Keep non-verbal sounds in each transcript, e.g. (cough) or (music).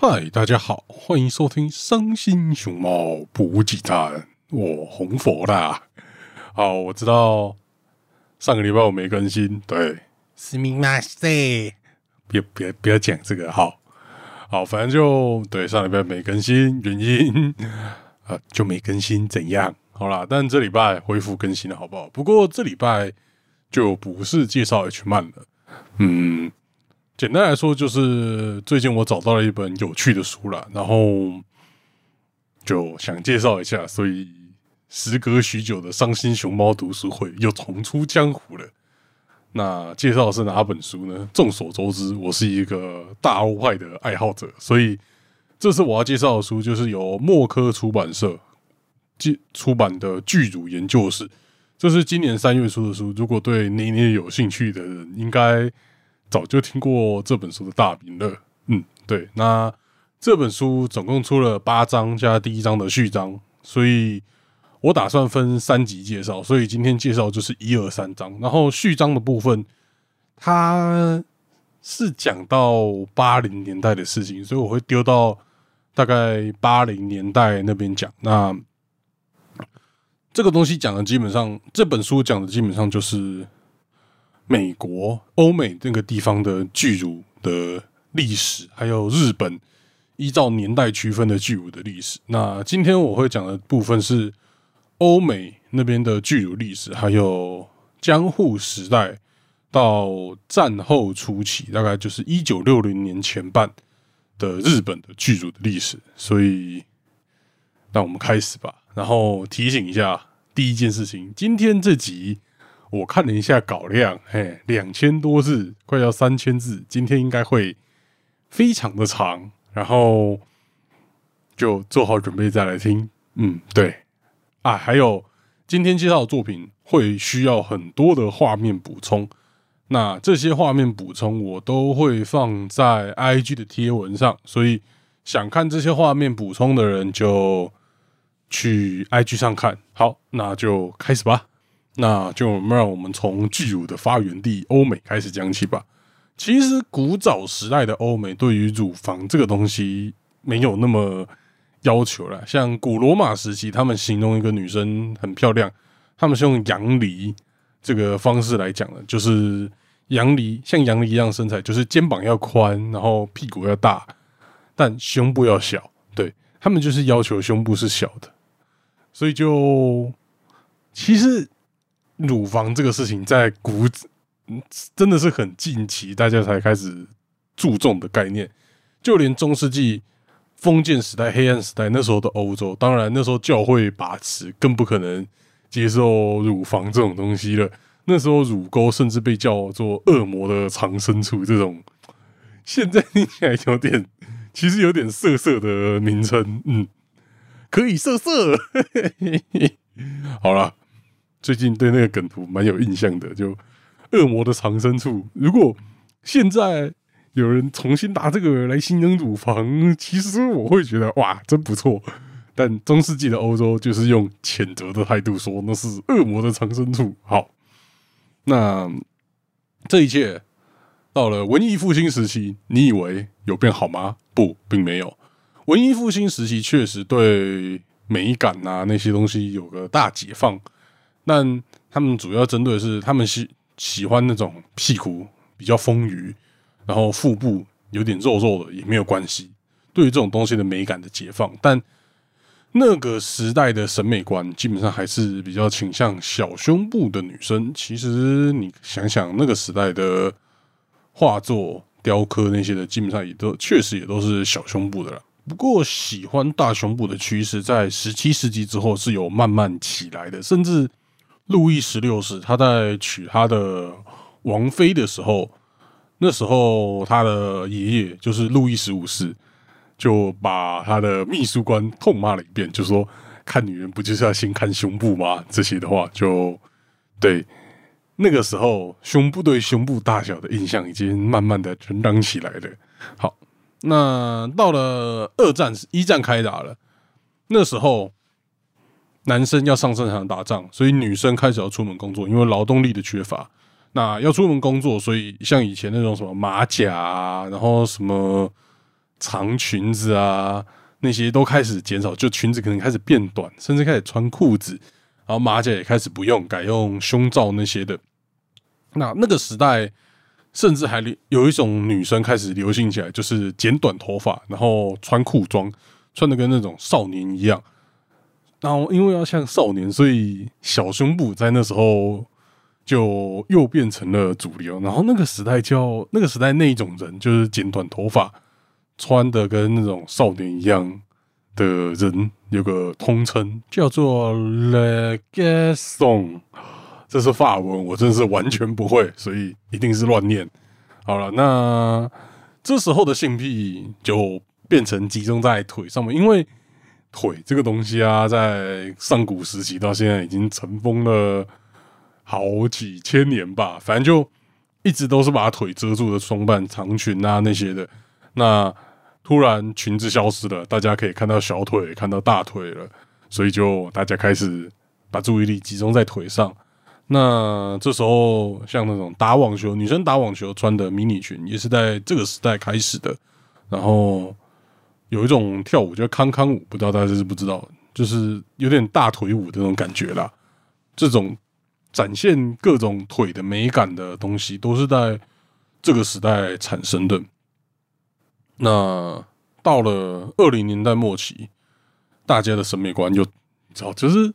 嗨，大家好，欢迎收听《伤心熊猫补给站》，我红佛啦。好，我知道上个礼拜我没更新，对，すみません。别别别讲这个，好好，反正就对上礼拜没更新，原因呃(laughs) 就没更新，怎样？好啦，但这礼拜恢复更新了，好不好？不过这礼拜就不是介绍 H 漫了，嗯。 简单来说，就是最近我找到了一本有趣的书了，然后就想介绍一下，所以时隔许久的伤心熊猫读书会又重出江湖了。那介绍的是哪本书呢？众所周知，我是一个大欧派的爱好者，所以这次我要介绍的书就是由默科出版社出出版的《剧组研究室》，这是今年三月出的书。如果对妮妮有兴趣的人，应该。早就听过这本书的大名了，嗯，对。那这本书总共出了八章加第一章的序章，所以我打算分三集介绍。所以今天介绍就是一二三章，然后序章的部分，它是讲到八零年代的事情，所以我会丢到大概八零年代那边讲。那这个东西讲的基本上，这本书讲的基本上就是。美国、欧美这个地方的巨乳的历史，还有日本依照年代区分的巨乳的历史。那今天我会讲的部分是欧美那边的巨乳历史，还有江户时代到战后初期，大概就是一九六零年前半的日本的巨乳的历史。所以，那我们开始吧。然后提醒一下，第一件事情，今天这集。我看了一下稿量，嘿，两千多字，快要三千字。今天应该会非常的长，然后就做好准备再来听。嗯，对啊，还有今天介绍的作品会需要很多的画面补充，那这些画面补充我都会放在 IG 的贴文上，所以想看这些画面补充的人就去 IG 上看。好，那就开始吧。那就让我们从巨乳的发源地欧美开始讲起吧。其实古早时代的欧美对于乳房这个东西没有那么要求了。像古罗马时期，他们形容一个女生很漂亮，他们是用杨梨这个方式来讲的，就是杨梨像杨梨一样身材，就是肩膀要宽，然后屁股要大，但胸部要小。对他们就是要求胸部是小的，所以就其实。乳房这个事情在古真的是很近期大家才开始注重的概念，就连中世纪封建时代、黑暗时代那时候的欧洲，当然那时候教会把持，更不可能接受乳房这种东西了。那时候乳沟甚至被叫做恶魔的藏身处，这种现在听起来有点，其实有点色色的名称，嗯，可以色色，好了。最近对那个梗图蛮有印象的，就恶魔的藏身处。如果现在有人重新拿这个来形容乳房，其实我会觉得哇，真不错。但中世纪的欧洲就是用谴责的态度说那是恶魔的藏身处。好，那这一切到了文艺复兴时期，你以为有变好吗？不，并没有。文艺复兴时期确实对美感啊那些东西有个大解放。但他们主要针对的是，他们喜喜欢那种屁股比较丰腴，然后腹部有点肉肉的也没有关系。对于这种东西的美感的解放，但那个时代的审美观基本上还是比较倾向小胸部的女生。其实你想想，那个时代的画作、雕刻那些的，基本上也都确实也都是小胸部的了。不过，喜欢大胸部的趋势在十七世纪之后是有慢慢起来的，甚至。路易十六世他在娶他的王妃的时候，那时候他的爷爷就是路易十五世，就把他的秘书官痛骂了一遍，就说：“看女人不就是要先看胸部吗？”这些的话，就对那个时候胸部对胸部大小的印象已经慢慢的成长起来了。好，那到了二战一战开打了，那时候。男生要上战场打仗，所以女生开始要出门工作，因为劳动力的缺乏。那要出门工作，所以像以前那种什么马甲啊，然后什么长裙子啊那些都开始减少，就裙子可能开始变短，甚至开始穿裤子，然后马甲也开始不用，改用胸罩那些的。那那个时代，甚至还有一种女生开始流行起来，就是剪短头发，然后穿裤装，穿的跟那种少年一样。然后因为要像少年，所以小胸部在那时候就又变成了主流。然后那个时代叫那个时代那一种人，就是剪短头发，穿的跟那种少年一样的人，有个通称叫做 “leg song”。这是法文，我真是完全不会，所以一定是乱念。好了，那这时候的性癖就变成集中在腿上面，因为腿这个东西啊，在上古时期到现在已经尘封了好几千年吧，反正就一直都是把腿遮住的装扮，长裙啊那些的。那突然裙子消失了，大家可以看到小腿，看到大腿了，所以就大家开始把注意力集中在腿上。那这时候，像那种打网球，女生打网球穿的迷你裙，也是在这个时代开始的。然后有一种跳舞叫康康舞，不知道大家知不知道，就是有点大腿舞的那种感觉啦。这种展现各种腿的美感的东西，都是在这个时代产生的。那到了二零年代末期，大家的审美观就，你知道，就是。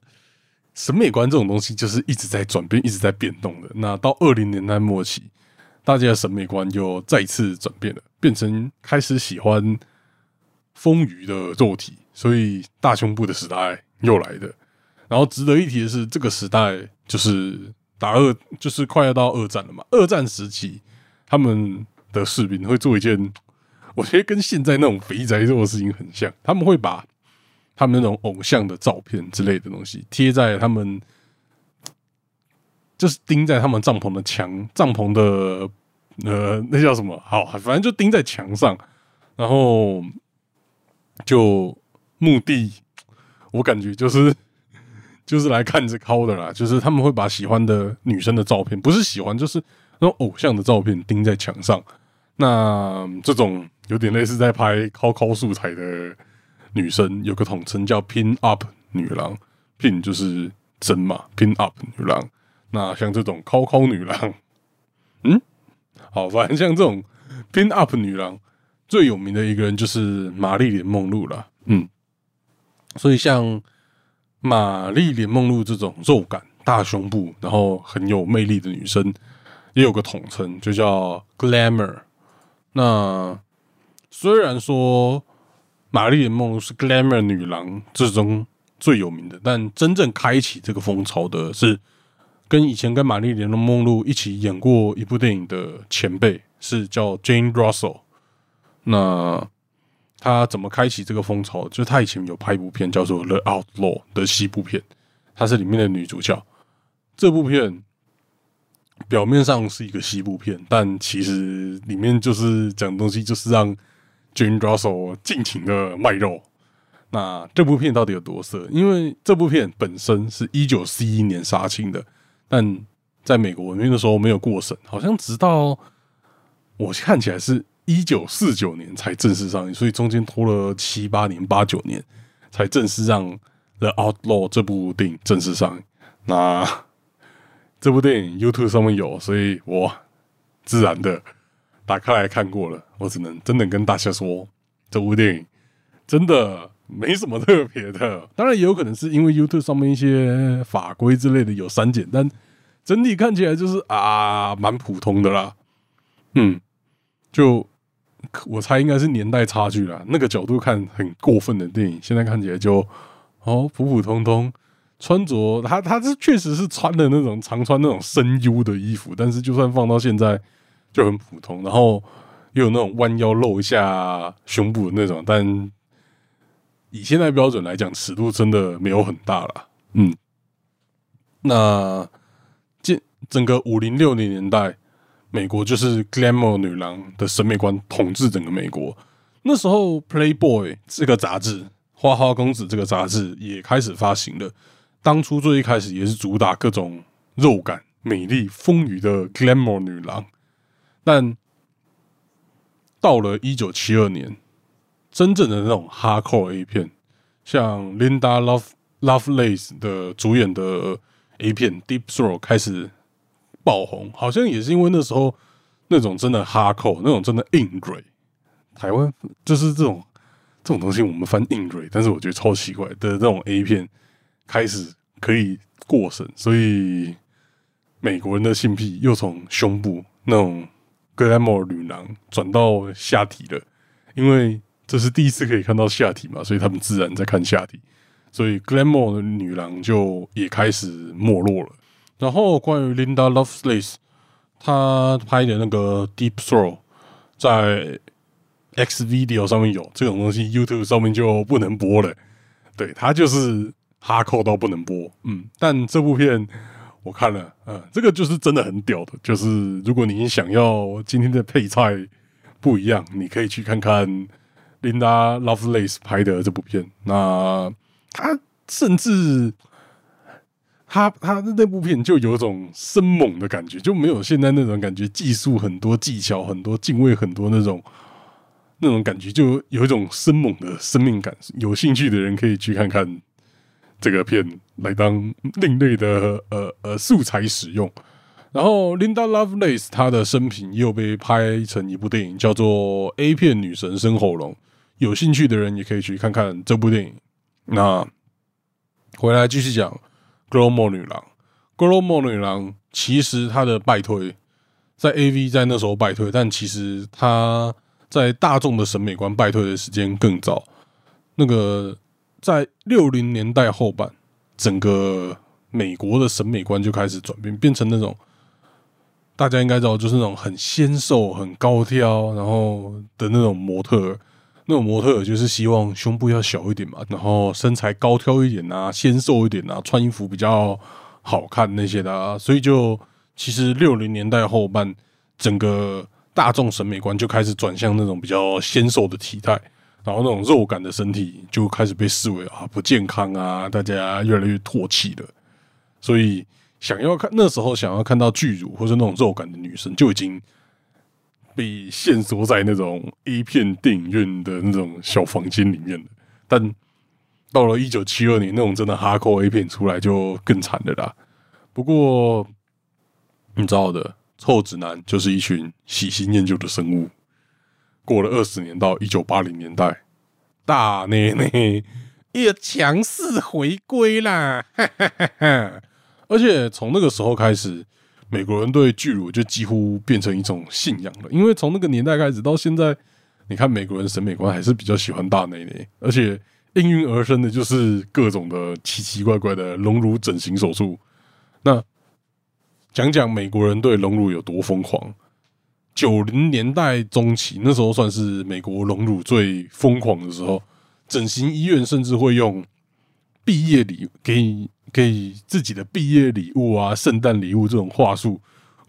审美观这种东西就是一直在转变、一直在变动的。那到二零年代末期，大家的审美观又再次转变了，变成开始喜欢丰腴的肉体，所以大胸部的时代又来的。然后值得一提的是，这个时代就是打二，就是快要到二战了嘛。二战时期，他们的士兵会做一件，我觉得跟现在那种肥宅做的事情很像，他们会把。他们那种偶像的照片之类的东西贴在他们，就是钉在他们帐篷的墙、帐篷的呃，那叫什么？好，反正就钉在墙上，然后就目的，我感觉就是 (laughs) 就是来看着抠的啦。就是他们会把喜欢的女生的照片，不是喜欢，就是那种偶像的照片钉在墙上。那这种有点类似在拍抠抠素材的。女生有个统称叫 “pin up 女郎 ”，pin 就是针嘛，pin up 女郎。那像这种 “coco 女郎”，嗯，好，反正像这种 pin up 女郎，最有名的一个人就是玛丽莲梦露了。嗯，所以像玛丽莲梦露这种肉感、大胸部，然后很有魅力的女生，也有个统称，就叫 “glamour”。那虽然说。玛丽莲梦露是 glamour 女郎之中最有名的，但真正开启这个风潮的是跟以前跟玛丽莲梦露一起演过一部电影的前辈，是叫 Jane Russell。那他怎么开启这个风潮？就他以前有拍一部片叫做《The Outlaw》的西部片，她是里面的女主角。这部片表面上是一个西部片，但其实里面就是讲东西，就是让。Jane Russell 尽情的卖肉，那这部片到底有多色？因为这部片本身是一九四一年杀青的，但在美国那个时候没有过审，好像直到我看起来是一九四九年才正式上映，所以中间拖了七八年、八九年才正式让《The Outlaw》这部电影正式上映。那 (laughs) 这部电影 YouTube 上面有，所以我自然的。打开来看过了，我只能真的跟大家说，这部电影真的没什么特别的。当然也有可能是因为 YouTube 上面一些法规之类的有删减，但整体看起来就是啊，蛮普通的啦。嗯，就我猜应该是年代差距啦。那个角度看很过分的电影，现在看起来就哦普普通通。穿着他他是确实是穿的那种常穿那种深 U 的衣服，但是就算放到现在。就很普通，然后又有那种弯腰露一下胸部的那种，但以现在标准来讲，尺度真的没有很大了。嗯，那这整个五零六零年代，美国就是 glamour 女郎的审美观统治整个美国。那时候，Playboy 这个杂志，花花公子这个杂志也开始发行了。当初最一开始也是主打各种肉感、美丽、丰腴的 glamour 女郎。但到了一九七二年，真正的那种 hardcore A 片，像 Linda Love Lovelace 的主演的 A 片 Deep Throat 开始爆红，好像也是因为那时候那种真的哈扣那种真的硬蕊，台湾就是这种这种东西我们翻硬蕊，但是我觉得超奇怪的这种 A 片开始可以过审，所以美国人的性癖又从胸部那种 glamour 女郎转到下体了，因为这是第一次可以看到下体嘛，所以他们自然在看下体，所以 glamour 的女郎就也开始没落了。然后关于 Linda Lovelace，她拍的那个 Deep Throat 在 X Video 上面有这种东西，YouTube 上面就不能播了。对，它就是哈扣到不能播。嗯，但这部片我看了，嗯，这个就是真的很屌的。就是如果你想要今天的配菜不一样，你可以去看看 Linda Lovelace 拍的这部片。那他甚至他他的那部片就有种生猛的感觉，就没有现在那种感觉，技术很多、技巧很多、敬畏很多那种那种感觉，就有一种生猛的生命感。有兴趣的人可以去看看这个片，来当另类的呃呃素材使用。然后 Linda Lovelace 她的生平又被拍成一部电影，叫做《A 片女神生喉咙》。有兴趣的人也可以去看看这部电影。那回来继续讲 Glowmo 女郎，Glowmo 女郎其实她的败退在 AV 在那时候败退，但其实她在大众的审美观败退的时间更早。那个在六零年代后半，整个美国的审美观就开始转变，变成那种大家应该知道，就是那种很纤瘦、很高挑，然后的那种模特。那种模特就是希望胸部要小一点嘛，然后身材高挑一点啊，纤瘦一点啊，穿衣服比较好看那些的啊，所以就其实六零年代后半，整个大众审美观就开始转向那种比较纤瘦的体态，然后那种肉感的身体就开始被视为啊不健康啊，大家越来越唾弃了。所以想要看那时候想要看到巨乳或者那种肉感的女生，就已经。被限缩在那种 A 片电影院的那种小房间里面的，但到了一九七二年，那种真的哈扣 A 片出来就更惨的啦。不过你知道的，臭直男就是一群喜新厌旧的生物。过了二十年，到一九八零年代，大内内也强势回归啦，哈哈哈哈而且从那个时候开始。美国人对巨乳就几乎变成一种信仰了，因为从那个年代开始到现在，你看美国人审美观还是比较喜欢大内内，而且应运而生的就是各种的奇奇怪怪的隆乳整形手术。那讲讲美国人对隆乳有多疯狂？九零年代中期，那时候算是美国隆乳最疯狂的时候，整形医院甚至会用毕业礼给。给自己的毕业礼物啊、圣诞礼物这种话术，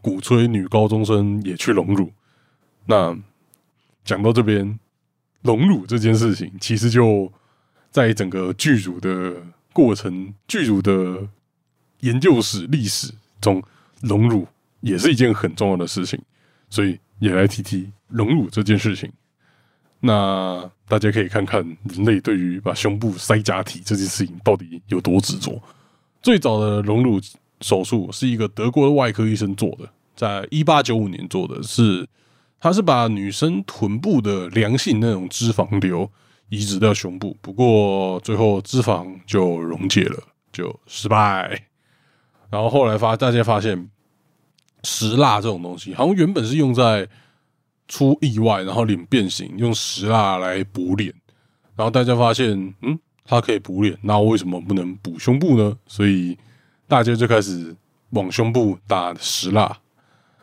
鼓吹女高中生也去荣辱。那讲到这边，荣辱这件事情，其实就在整个剧组的过程、剧组的研究史历史中，荣辱也是一件很重要的事情。所以也来提提荣辱这件事情。那大家可以看看人类对于把胸部塞假体这件事情到底有多执着。最早的隆乳手术是一个德国的外科医生做的，在一八九五年做的是，他是把女生臀部的良性那种脂肪瘤移植到胸部，不过最后脂肪就溶解了，就失败。然后后来发大家发现，石蜡这种东西好像原本是用在出意外，然后脸变形，用石蜡来补脸，然后大家发现，嗯。它可以补脸，那为什么不能补胸部呢？所以大家就开始往胸部打石蜡，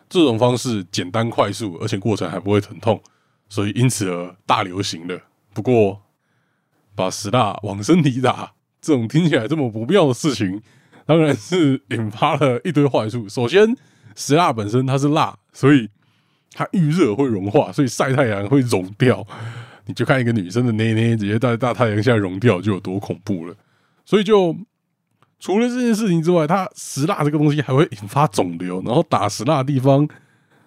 这种方式简单快速，而且过程还不会疼痛，所以因此而大流行了。不过，把石蜡往身体打，这种听起来这么不妙的事情，当然是引发了一堆坏处。首先，石蜡本身它是蜡，所以它遇热会融化，所以晒太阳会融掉。你就看一个女生的内内直接在大太阳下融掉，就有多恐怖了。所以，就除了这件事情之外，它石蜡这个东西还会引发肿瘤，然后打石蜡的地方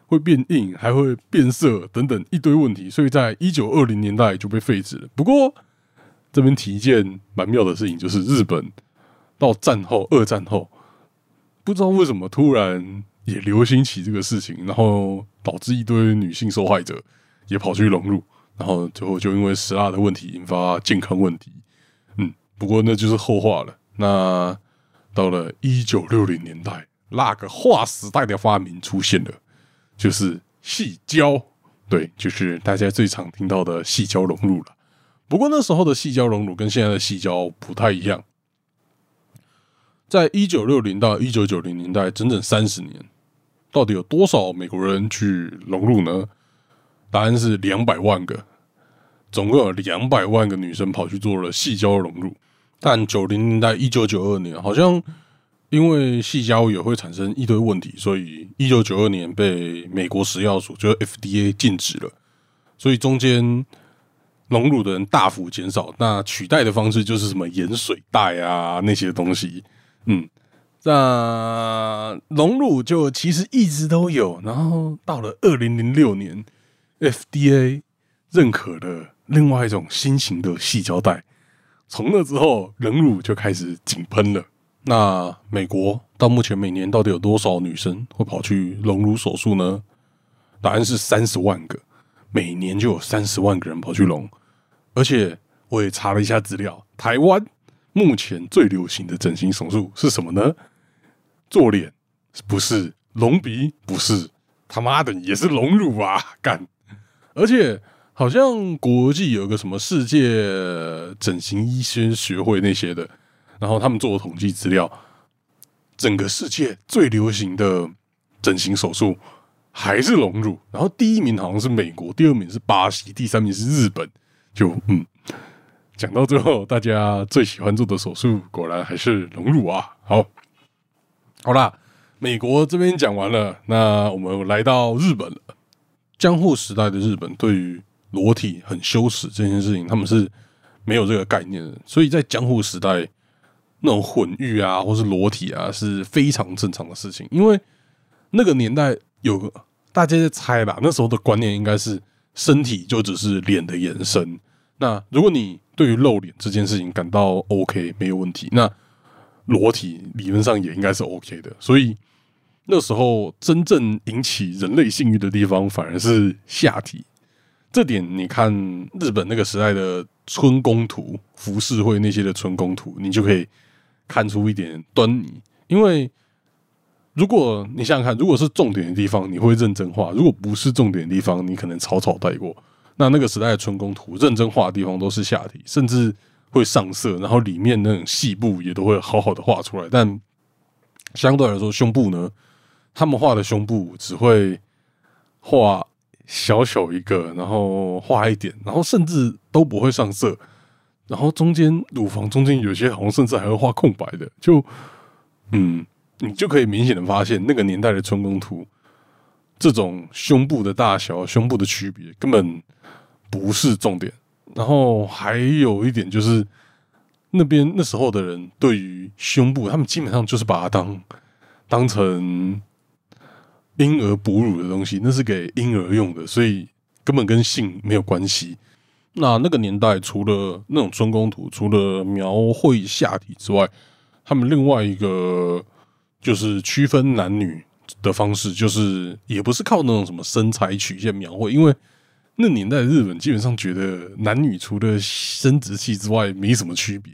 会变硬，还会变色等等一堆问题，所以在一九二零年代就被废止了。不过这边提一件蛮妙的事情，就是日本到战后二战后，不知道为什么突然也流行起这个事情，然后导致一堆女性受害者也跑去融入，然后最后就因为食辣的问题引发健康问题。嗯，不过那就是后话了。那到了一九六零年代，那个划时代的发明出现了，就是细胶。对，就是大家最常听到的细胶融入了。不过那时候的细胶熔乳跟现在的细胶不太一样。在一九六零到一九九零年代，整整三十年，到底有多少美国人去融入呢？答案是两百万个，总共有两百万个女生跑去做了细胶融入。但九零年代一九九二年，好像因为细胶也会产生一堆问题，所以一九九二年被美国食药署就 FDA 禁止了。所以中间。隆乳的人大幅减少，那取代的方式就是什么盐水袋啊那些东西。嗯，那隆乳就其实一直都有，然后到了二零零六年，FDA 认可了另外一种新型的细胶带，从那之后隆乳就开始井喷了。那美国到目前每年到底有多少女生会跑去隆乳手术呢？答案是三十万个。每年就有三十万个人跑去隆，而且我也查了一下资料，台湾目前最流行的整形手术是什么呢？做脸不是，隆鼻不是，他妈的也是隆乳啊！干，而且好像国际有个什么世界整形医生学会那些的，然后他们做的统计资料，整个世界最流行的整形手术。还是隆乳，然后第一名好像是美国，第二名是巴西，第三名是日本。就嗯，讲到最后，大家最喜欢做的手术，果然还是隆乳啊。好，好啦，美国这边讲完了，那我们来到日本了。江户时代的日本，对于裸体很羞耻这件事情，他们是没有这个概念的。所以在江户时代，那种混浴啊，或是裸体啊，是非常正常的事情，因为那个年代。有个大家在猜吧，那时候的观念应该是身体就只是脸的延伸。那如果你对于露脸这件事情感到 OK 没有问题，那裸体理论上也应该是 OK 的。所以那时候真正引起人类性欲的地方反而是下体。这点你看日本那个时代的春宫图、浮世绘那些的春宫图，你就可以看出一点端倪，因为。如果你想想看，如果是重点的地方，你会认真画；如果不是重点的地方，你可能草草带过。那那个时代的春宫图，认真画的地方都是下体，甚至会上色，然后里面那种细部也都会好好的画出来。但相对来说，胸部呢，他们画的胸部只会画小小一个，然后画一点，然后甚至都不会上色。然后中间乳房中间有些好像甚至还会画空白的，就嗯。你就可以明显的发现，那个年代的春宫图，这种胸部的大小、胸部的区别根本不是重点。然后还有一点就是，那边那时候的人对于胸部，他们基本上就是把它当当成婴儿哺乳的东西，那是给婴儿用的，所以根本跟性没有关系。那那个年代，除了那种春宫图，除了描绘下体之外，他们另外一个。就是区分男女的方式，就是也不是靠那种什么身材曲线描绘，因为那年代日本基本上觉得男女除了生殖器之外没什么区别，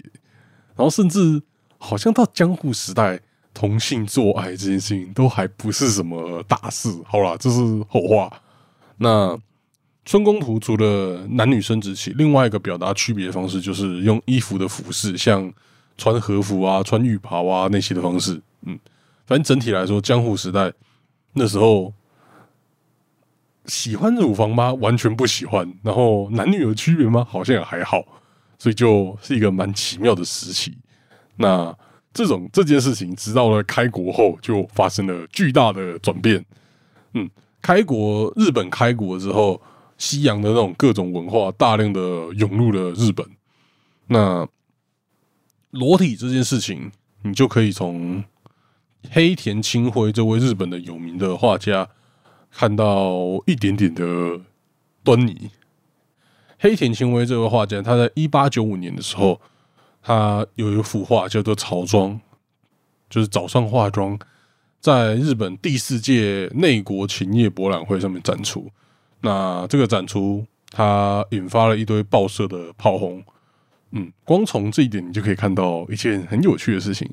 然后甚至好像到江户时代，同性做爱这件事情都还不是什么大事。好啦，这是后话。那春宫图除了男女生殖器，另外一个表达区别的方式就是用衣服的服饰，像穿和服啊、穿浴袍啊那些的方式，嗯。反正整体来说，江户时代那时候喜欢乳房吗？完全不喜欢。然后男女有区别吗？好像也还好。所以就是一个蛮奇妙的时期。那这种这件事情，直到了开国后，就发生了巨大的转变。嗯，开国日本开国之后，西洋的那种各种文化大量的涌入了日本。那裸体这件事情，你就可以从。黑田清辉这位日本的有名的画家，看到一点点的端倪。黑田清辉这位画家，他在一八九五年的时候，他有一幅画叫做《草妆》，就是早上化妆，在日本第四届内国琴业博览会上面展出。那这个展出，它引发了一堆报社的炮轰。嗯，光从这一点，你就可以看到一件很有趣的事情。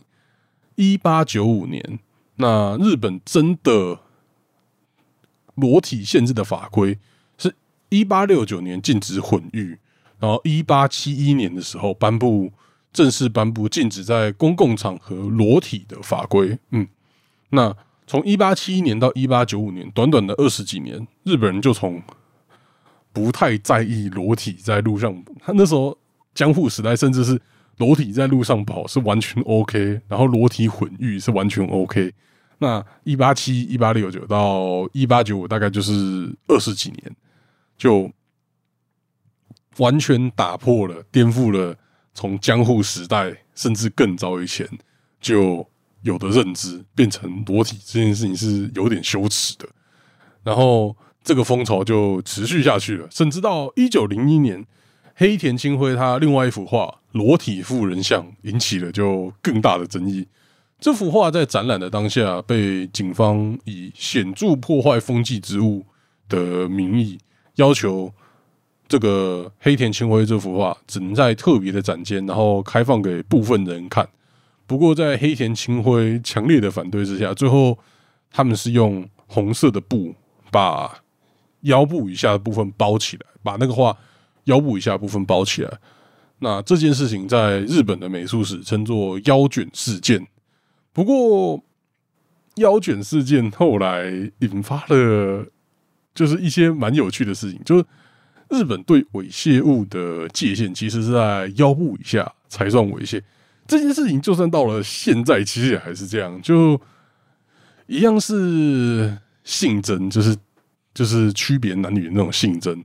一八九五年，那日本真的裸体限制的法规是。一八六九年禁止混浴，然后一八七一年的时候颁布正式颁布禁止在公共场合裸体的法规。嗯，那从一八七一年到一八九五年，短短的二十几年，日本人就从不太在意裸体在路上，他那时候江户时代甚至是裸体在路上跑是完全 OK，然后裸体混浴是完全 OK。那一八七一八六九到一八九五大概就是二十几年。就完全打破了、颠覆了从江户时代甚至更早以前就有的认知，变成裸体这件事情是有点羞耻的。然后这个风潮就持续下去了，甚至到一九零一年，黑田清辉他另外一幅画《裸体妇人像》引起了就更大的争议。这幅画在展览的当下被警方以显著破坏风纪之物的名义。要求这个黑田清辉这幅画只能在特别的展间，然后开放给部分人看。不过，在黑田清辉强烈的反对之下，最后他们是用红色的布把腰部以下的部分包起来，把那个画腰部以下部分包起来。那这件事情在日本的美术史称作“腰卷事件”。不过，腰卷事件后来引发了。就是一些蛮有趣的事情，就是日本对猥亵物的界限其实是在腰部以下才算猥亵。这件事情就算到了现在，其实也还是这样，就一样是性征，就是就是区别男女的那种性征。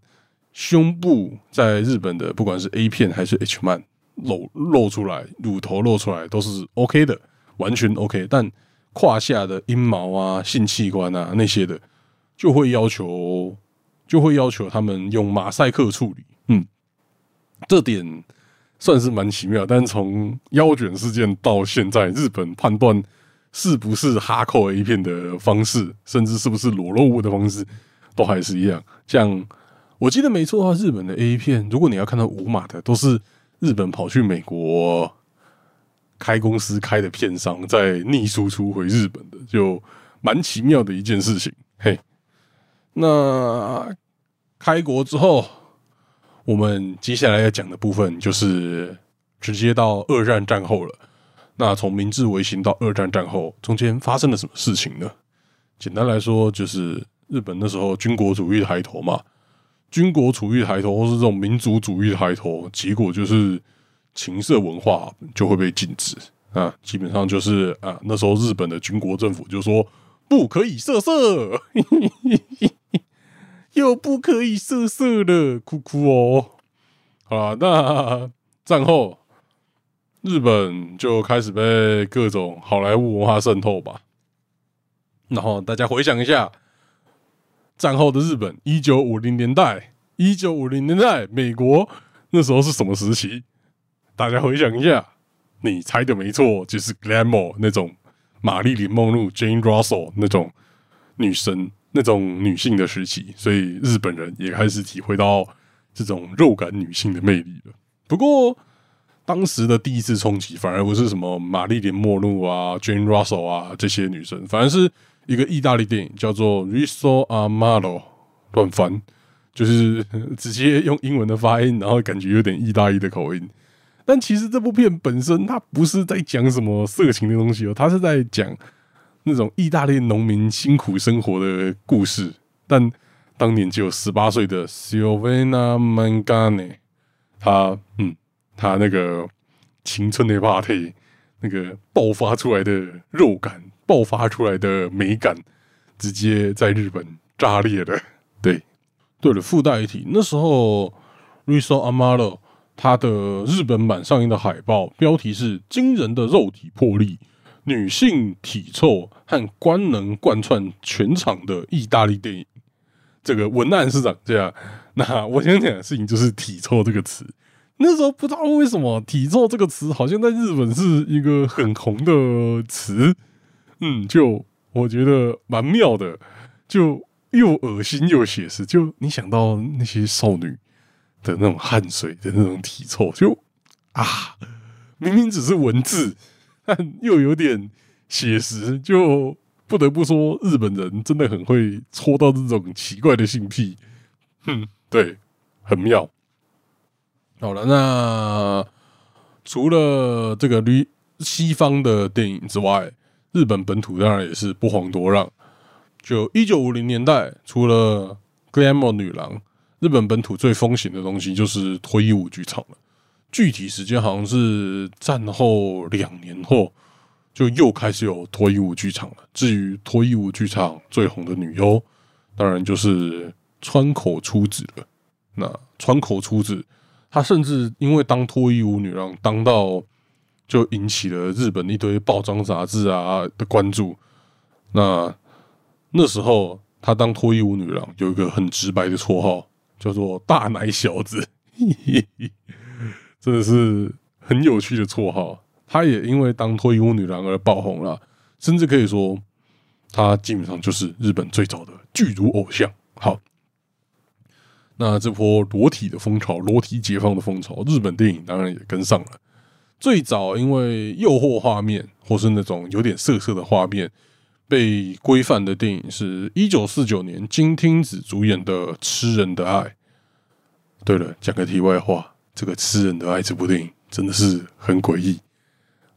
胸部在日本的不管是 A 片还是 H 漫露露出来，乳头露出来都是 OK 的，完全 OK。但胯下的阴毛啊、性器官啊那些的。就会要求，就会要求他们用马赛克处理。嗯，这点算是蛮奇妙。但从腰卷事件到现在，日本判断是不是哈扣 A 片的方式，甚至是不是裸露物的方式，都还是一样。像我记得没错的话，日本的 A 片，如果你要看到无码的，都是日本跑去美国开公司开的片商在逆输出回日本的，就蛮奇妙的一件事情。嘿。那开国之后，我们接下来要讲的部分就是直接到二战战后了。那从明治维新到二战战后，中间发生了什么事情呢？简单来说，就是日本那时候军国主义抬头嘛，军国主义抬头或是这种民族主义抬头，结果就是情色文化就会被禁止啊。基本上就是啊，那时候日本的军国政府就说不可以色色。(laughs) 又不可以色色了，哭哭哦！好了，那战后日本就开始被各种好莱坞文化渗透吧。然后大家回想一下，战后的日本，一九五零年代，一九五零年代美国那时候是什么时期？大家回想一下，你猜的没错，就是 glamour 那种玛丽莲梦露 Jane Russell 那种女神。那种女性的时期，所以日本人也开始体会到这种肉感女性的魅力了。不过，当时的第一次冲击反而不是什么玛丽莲梦露啊、Jane Russell 啊这些女生，反而是一个意大利电影叫做《Riso Amaro》，乱翻就是直接用英文的发音，然后感觉有点意大利的口音。但其实这部片本身它不是在讲什么色情的东西哦，它是在讲。那种意大利农民辛苦生活的故事，但当年只有十八岁的 Silvana Mangane，他嗯，他那个青春的 party，那个爆发出来的肉感，爆发出来的美感，直接在日本炸裂了。对，对了，附带一提，那时候 Riso Amaro 他的日本版上映的海报标题是“惊人的肉体魄力”。女性体臭和官能贯穿全场的意大利电影。这个文案是长这样。那我想讲的事情就是“体臭”这个词。那时候不知道为什么“体臭”这个词好像在日本是一个很红的词。嗯，就我觉得蛮妙的，就又恶心又写实。就你想到那些少女的那种汗水的那种体臭，就啊，明明只是文字，但又有点写实，就不得不说日本人真的很会戳到这种奇怪的性癖。嗯。对，很妙。好了，那除了这个西西方的电影之外，日本本土当然也是不遑多让。就一九五零年代，除了 glamour 女郎，日本本土最风行的东西就是脱衣舞剧场了。具体时间好像是战后两年后，就又开始有脱衣舞剧场了。至于脱衣舞剧场最红的女优，当然就是。川口出子了，那川口出子，她甚至因为当脱衣舞女郎当到，就引起了日本一堆报章杂志啊的关注。那那时候她当脱衣舞女郎有一个很直白的绰号，叫做“大奶小子”，(laughs) 真的是很有趣的绰号。他也因为当脱衣舞女郎而爆红了，甚至可以说，他基本上就是日本最早的巨乳偶像。好。那这波裸体的风潮，裸体解放的风潮，日本电影当然也跟上了。最早因为诱惑画面或是那种有点色色的画面被规范的电影，是一九四九年金听子主演的《吃人的爱》。对了，讲个题外话，这个《吃人的爱》这部电影真的是很诡异。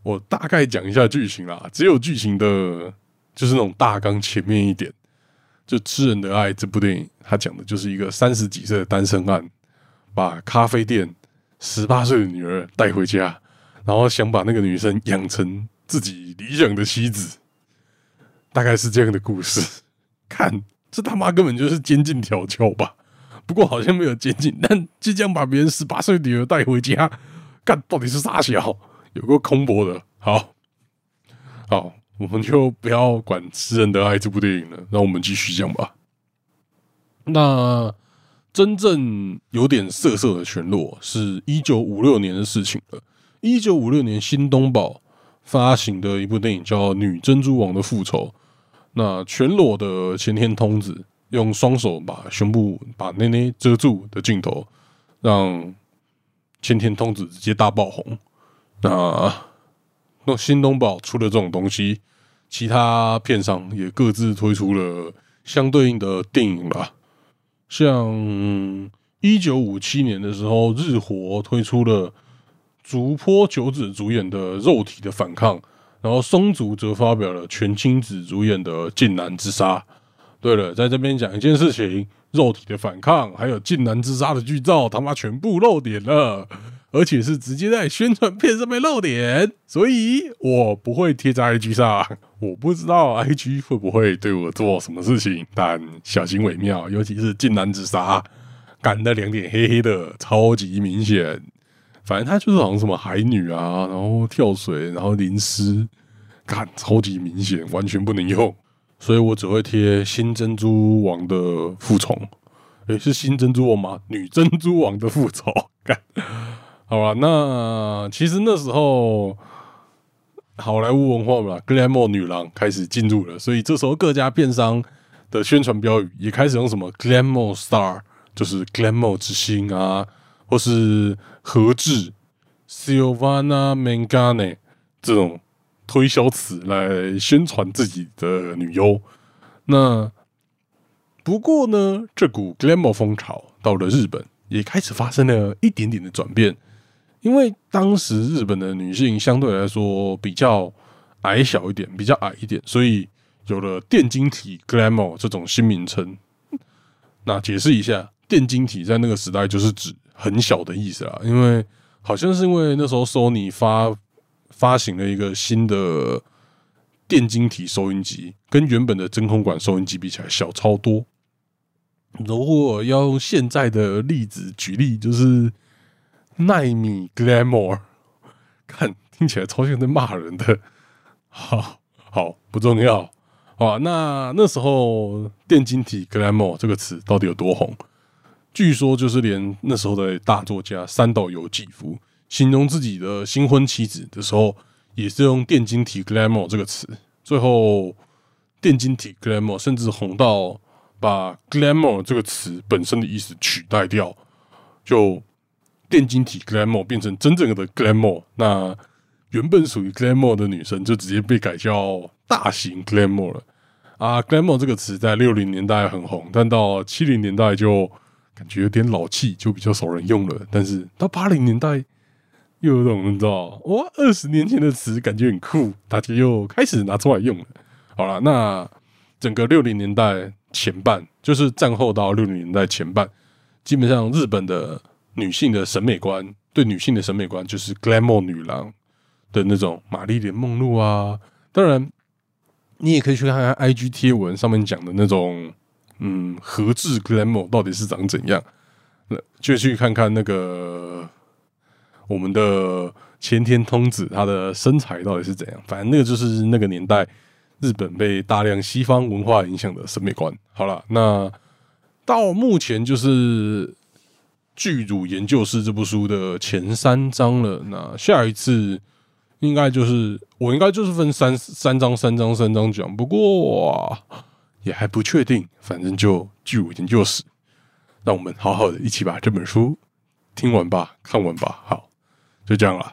我大概讲一下剧情啦，只有剧情的，就是那种大纲前面一点。就《吃人的爱》这部电影，它讲的就是一个三十几岁的单身汉，把咖啡店十八岁的女儿带回家，然后想把那个女生养成自己理想的妻子，大概是这样的故事。看，这他妈根本就是监禁调教吧？不过好像没有监禁，但即将把别人十八岁女儿带回家，干到底是啥小？有个空博的，好好。我们就不要管《吃人的爱》这部电影了，让我们继续讲吧。那真正有点色色的全裸，是一九五六年的事情了。一九五六年，新东宝发行的一部电影叫《女珍珠王的复仇》。那全裸的前田通子用双手把胸部、把内内遮住的镜头，让前田通子直接大爆红。那那新东宝出了这种东西，其他片商也各自推出了相对应的电影吧。像一九五七年的时候，日活推出了竹坡九子主演的《肉体的反抗》，然后松竹则发表了全青子主演的《近南之杀》。对了，在这边讲一件事情，《肉体的反抗》还有《近南之杀》的剧照，他妈全部露点了。而且是直接在宣传片上面露点，所以我不会贴在 IG 上。我不知道 IG 会不会对我做什么事情，但小心为妙。尤其是近男自杀，干的两点黑黑的，超级明显。反正他就是好像什么海女啊，然后跳水，然后淋湿，干超级明显，完全不能用。所以我只会贴新珍珠王的复仇。诶，是新珍珠王吗？女珍珠王的复仇，(laughs) 干。好吧，那其实那时候好莱坞文化嘛，glamour 女郎开始进入了，所以这时候各家片商的宣传标语也开始用什么 glamour star，就是 glamour 之星啊，或是和志 Silvana Mangane 这种推销词来宣传自己的女优。那不过呢，这股 glamour 风潮到了日本，也开始发生了一点点的转变。因为当时日本的女性相对来说比较矮小一点，比较矮一点，所以有了电晶体 glamour 这种新名称。那解释一下，电晶体在那个时代就是指很小的意思啦。因为好像是因为那时候 Sony 发发行了一个新的电晶体收音机，跟原本的真空管收音机比起来小超多。如果要用现在的例子举例，就是。奈米 glamour，(laughs) 看听起来超像在骂人的。好好不重要。好，那那时候“电晶体 ”glamour 这个词到底有多红？据说就是连那时候的大作家三岛由纪夫形容自己的新婚妻子的时候，也是用“电晶体 ”glamour 这个词。最后，“电晶体 ”glamour 甚至红到把 “glamour” 这个词本身的意思取代掉，就“电晶体 ”glamour 变成真正的 glamour。那原本属于 glamour 的女生就直接被改叫。大型 glamour 了啊，glamour 这个词在六零年代很红，但到七零年代就感觉有点老气，就比较少人用了。但是到八零年代又有种你知道，哇，二十年前的词感觉很酷，大家又开始拿出来用了。好了，那整个六零年代前半，就是战后到六零年代前半，基本上日本的女性的审美观，对女性的审美观就是 glamour 女郎的那种玛丽莲梦露啊，当然。你也可以去看看 IG 贴文上面讲的那种，嗯，何志 glamour 到底是长怎样？那就去看看那个我们的前田通子，她的身材到底是怎样？反正那个就是那个年代日本被大量西方文化影响的审美观。好了，那到目前就是《巨乳研究室》这部书的前三章了。那下一次。应该就是我应该就是分三三章三章三章讲，不过也还不确定，反正就据我研究史，让我们好好的一起把这本书听完吧，看完吧。好，就这样了。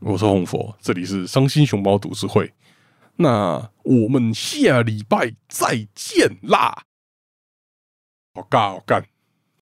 我是红佛，这里是伤心熊猫读书会，那我们下礼拜再见啦！好尬，好干。